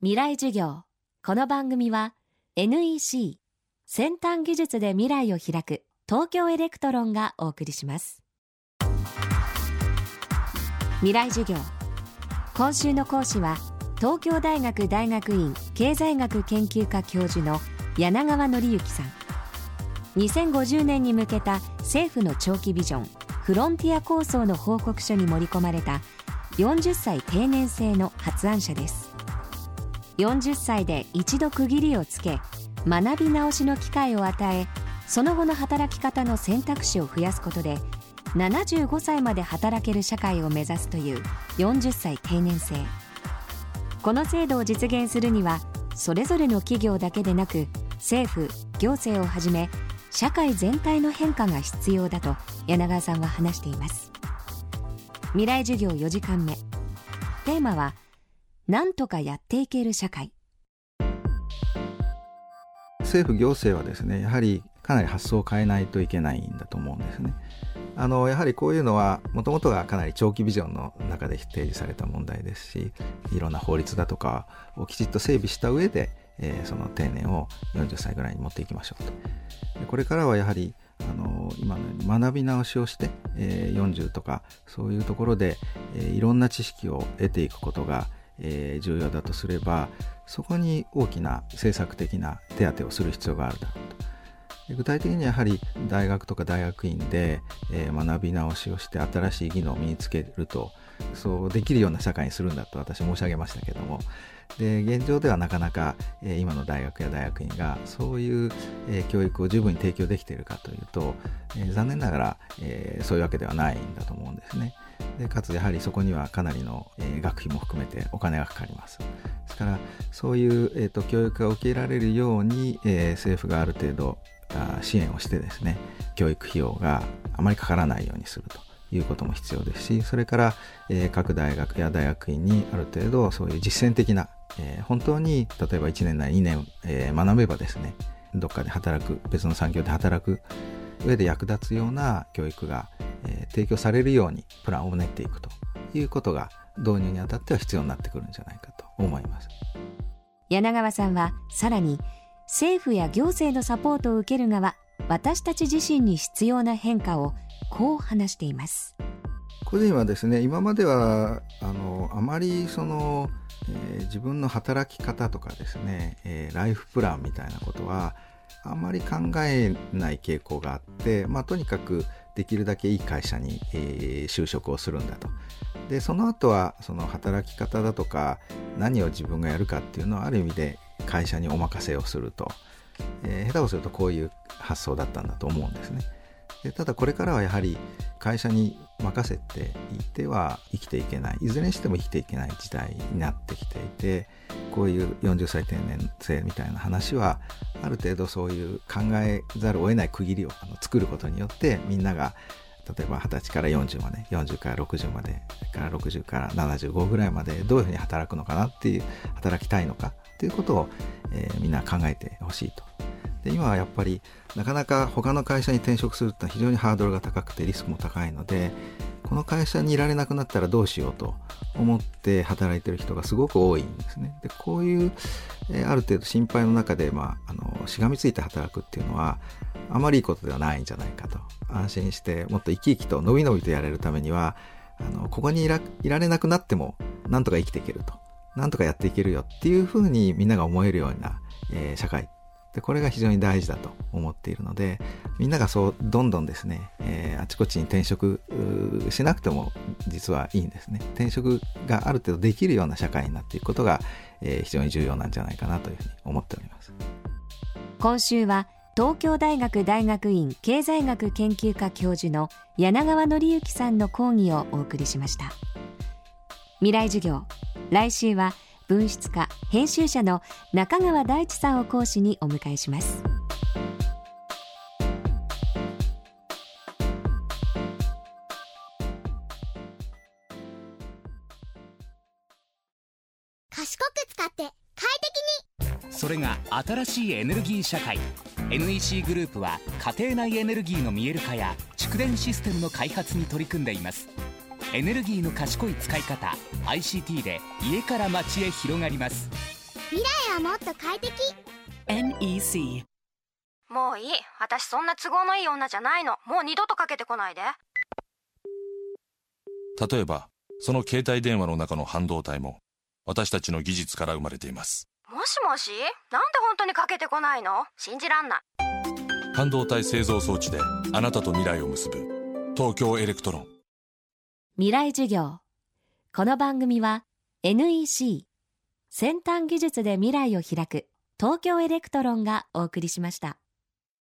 未来授業。この番組は NEC 先端技術で未来を開く東京エレクトロンがお送りします。未来授業。今週の講師は東京大学大学院経済学研究科教授の柳川範之さん。2050年に向けた政府の長期ビジョンフロンティア構想の報告書に盛り込まれた40歳定年制の発案者です。40歳で一度区切りをつけ学び直しの機会を与えその後の働き方の選択肢を増やすことで75歳まで働ける社会を目指すという40歳定年制。この制度を実現するにはそれぞれの企業だけでなく政府行政をはじめ社会全体の変化が必要だと柳川さんは話しています。未来授業4時間目。テーマは何とかやっていける社会政府行政はですねやはりかなり発想を変えないといけないんだと思うんですね。あのやはりこういうのはもともとがかなり長期ビジョンの中で提示された問題ですしいろんな法律だとかをきちっと整備した上で、えー、その定年を40歳ぐらいに持っていきましょうと。これからはやはりあの今のように学び直しをして、えー、40とかそういうところで、えー、いろんな知識を得ていくことが、えー、重要だとすればそこに大きな政策的な手当をする必要があるだろうと。具体的にやはり大学とか大学院で、えー、学び直しをして新しい技能を身につけるとそうできるような社会にするんだと私申し上げましたけどもで現状ではなかなか、えー、今の大学や大学院がそういう、えー、教育を十分に提供できているかというと、えー、残念ながら、え、そういうわけではないんだと思うんですね。でかつやはりそこにはかなりの、え、学費も含めてお金がかかります。ですからそういう、えーと、教育が受けられるように、え、政府がある程度支援をしてですね教育費用があまりかからないようにするということも必要ですしそれから、えー、各大学や大学院にある程度そういう実践的な、えー、本当に例えば1年なり2年、えー、学べばですねどっかで働く別の産業で働く上で役立つような教育が、えー、提供されるようにプランを練っていくということが導入にあたっては必要になってくるんじゃないかと思います。柳川さんはさらに政府や行政のサポートを受ける側私たち自身に必要な変化をこう話しています個人はですね今まではあのあまりその、えー、自分の働き方とかですね、えー、ライフプランみたいなことはあんまり考えない傾向があって、まあ、とにかくできるだけいい会社に、えー、就職をするんだと。でその後はその働き方だとか何を自分がやるかっていうのはある意味で会社にお任せをすると、えー、下手をするとこういう発想だったんだと思うんですね。でただこれからはやはり会社に任せていては生きていけないいずれにしても生きていけない時代になってきていてこういう40歳定年制みたいな話はある程度そういう考えざるを得ない区切りを作ることによってみんなが例えば20歳から40まで40から60までから60から75ぐらいまでどういうふうに働くのかなっていう働きたいのかっていうことを、えー、みんな考えてほしいと。で今はやっぱりなかなか他の会社に転職するってのは非常にハードルが高くてリスクも高いのでこの会社にいられなくなったらどうしようと思って働いてる人がすごく多いんですね。でこういう、え、ある程度心配の中で、まあ、あのしがみついて働くっていうのはあまりいいことではないんじゃないかと安心してもっと生き生きと伸び伸びとやれるためにはあのここにいらいられなくなってもなんとか生きていけるとなんとかやっていけるよっていうふうにみんなが思えるような、えー、社会でこれが非常に大事だと思っているのでみんながそうどんどんですね、えー、あちこちに転職しなくても実はいいんですね。転職がある程度できるような社会になっていくことが、えー、非常に重要なんじゃないかなというふうに思っております。今週は東京大学大学院経済学研究科教授の柳川則之さんの講義をお送りしました。未来授業来週は文筆家編集者の中川大地さんを講師にお迎えします。賢く使って快適に。それが新しいエネルギー社会。NEC グループは家庭内エネルギーの見える化や蓄電システムの開発に取り組んでいますエネルギーの賢い使い方 ICT で家から街へ広がります。未来はもっと快適。NEC もういい。私そんな都合のいい女じゃないの。もう二度とかけてこないで。例えばその携帯電話の中の半導体も私たちの技術から生まれています。もしもし？なんで本当にかけてこないの？信じらんない。半導体製造装置であなたと未来を結ぶ東京エレクトロン未来授業。この番組は NEC 先端技術で未来を開く東京エレクトロンがお送りしました。